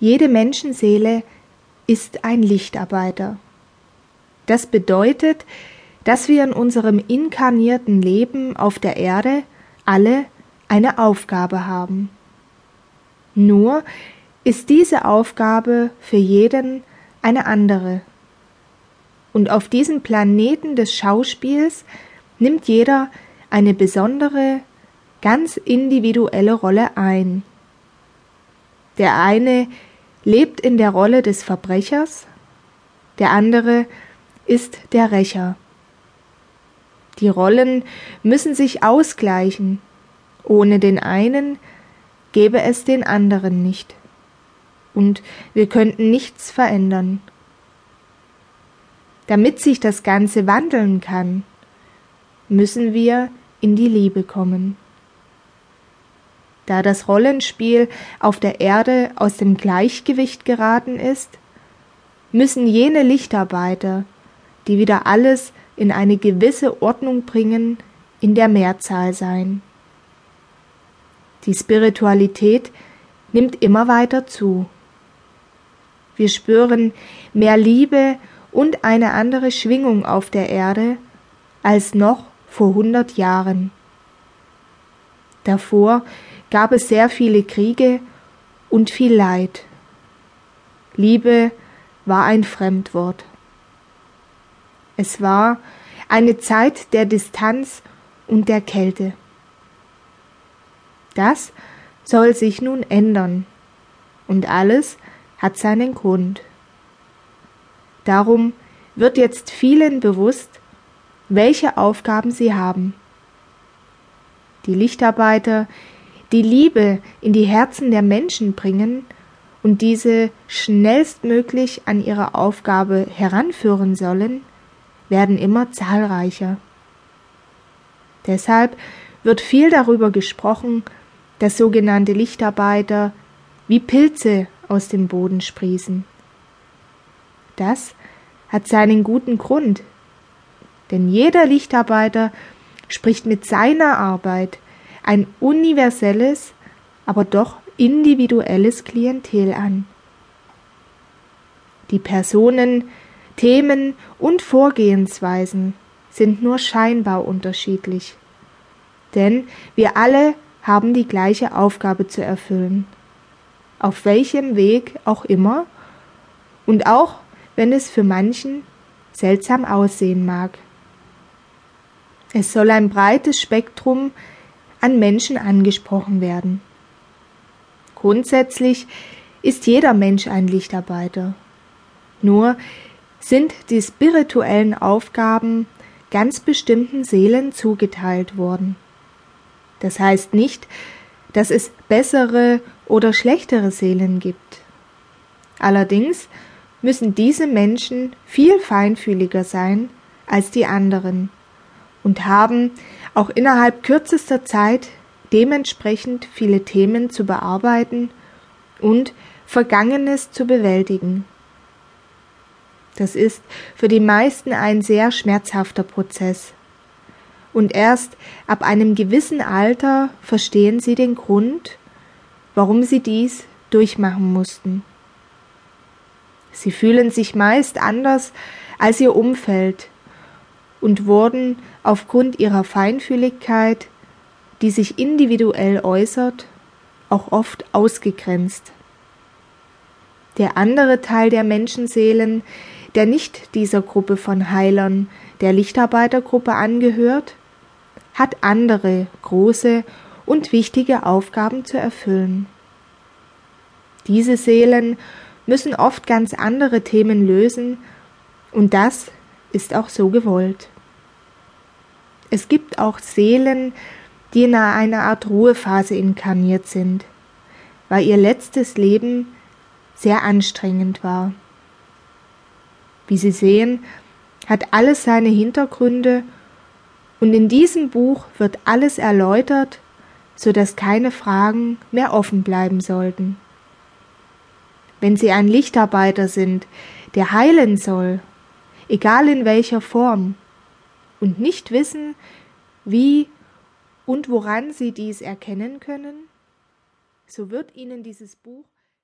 Jede Menschenseele ist ein Lichtarbeiter. Das bedeutet, dass wir in unserem inkarnierten Leben auf der Erde alle eine Aufgabe haben. Nur ist diese Aufgabe für jeden eine andere. Und auf diesem Planeten des Schauspiels nimmt jeder eine besondere, ganz individuelle Rolle ein. Der eine lebt in der Rolle des Verbrechers, der andere ist der Rächer. Die Rollen müssen sich ausgleichen, ohne den einen gäbe es den anderen nicht, und wir könnten nichts verändern. Damit sich das Ganze wandeln kann, müssen wir in die Liebe kommen. Da das Rollenspiel auf der Erde aus dem Gleichgewicht geraten ist, müssen jene Lichtarbeiter, die wieder alles in eine gewisse Ordnung bringen, in der Mehrzahl sein. Die Spiritualität nimmt immer weiter zu. Wir spüren mehr Liebe und eine andere Schwingung auf der Erde als noch vor hundert Jahren. Davor gab es sehr viele Kriege und viel Leid. Liebe war ein Fremdwort. Es war eine Zeit der Distanz und der Kälte. Das soll sich nun ändern, und alles hat seinen Grund. Darum wird jetzt vielen bewusst, welche Aufgaben sie haben. Die Lichtarbeiter, die Liebe in die Herzen der Menschen bringen und diese schnellstmöglich an ihre Aufgabe heranführen sollen, werden immer zahlreicher. Deshalb wird viel darüber gesprochen, dass sogenannte Lichtarbeiter wie Pilze aus dem Boden sprießen. Das hat seinen guten Grund. Denn jeder Lichtarbeiter spricht mit seiner Arbeit ein universelles, aber doch individuelles Klientel an. Die Personen, Themen und Vorgehensweisen sind nur scheinbar unterschiedlich. Denn wir alle haben die gleiche Aufgabe zu erfüllen. Auf welchem Weg auch immer und auch wenn es für manchen seltsam aussehen mag. Es soll ein breites Spektrum an Menschen angesprochen werden. Grundsätzlich ist jeder Mensch ein Lichtarbeiter. Nur sind die spirituellen Aufgaben ganz bestimmten Seelen zugeteilt worden. Das heißt nicht, dass es bessere oder schlechtere Seelen gibt. Allerdings müssen diese Menschen viel feinfühliger sein als die anderen und haben auch innerhalb kürzester Zeit dementsprechend viele Themen zu bearbeiten und Vergangenes zu bewältigen. Das ist für die meisten ein sehr schmerzhafter Prozess. Und erst ab einem gewissen Alter verstehen sie den Grund, warum sie dies durchmachen mussten. Sie fühlen sich meist anders als ihr Umfeld und wurden aufgrund ihrer Feinfühligkeit, die sich individuell äußert, auch oft ausgegrenzt. Der andere Teil der Menschenseelen, der nicht dieser Gruppe von Heilern, der Lichtarbeitergruppe angehört, hat andere große und wichtige Aufgaben zu erfüllen. Diese Seelen müssen oft ganz andere Themen lösen, und das ist auch so gewollt. Es gibt auch Seelen, die in einer Art Ruhephase inkarniert sind, weil ihr letztes Leben sehr anstrengend war. Wie Sie sehen, hat alles seine Hintergründe und in diesem Buch wird alles erläutert, so dass keine Fragen mehr offen bleiben sollten wenn sie ein Lichtarbeiter sind, der heilen soll, egal in welcher Form, und nicht wissen, wie und woran sie dies erkennen können, so wird ihnen dieses Buch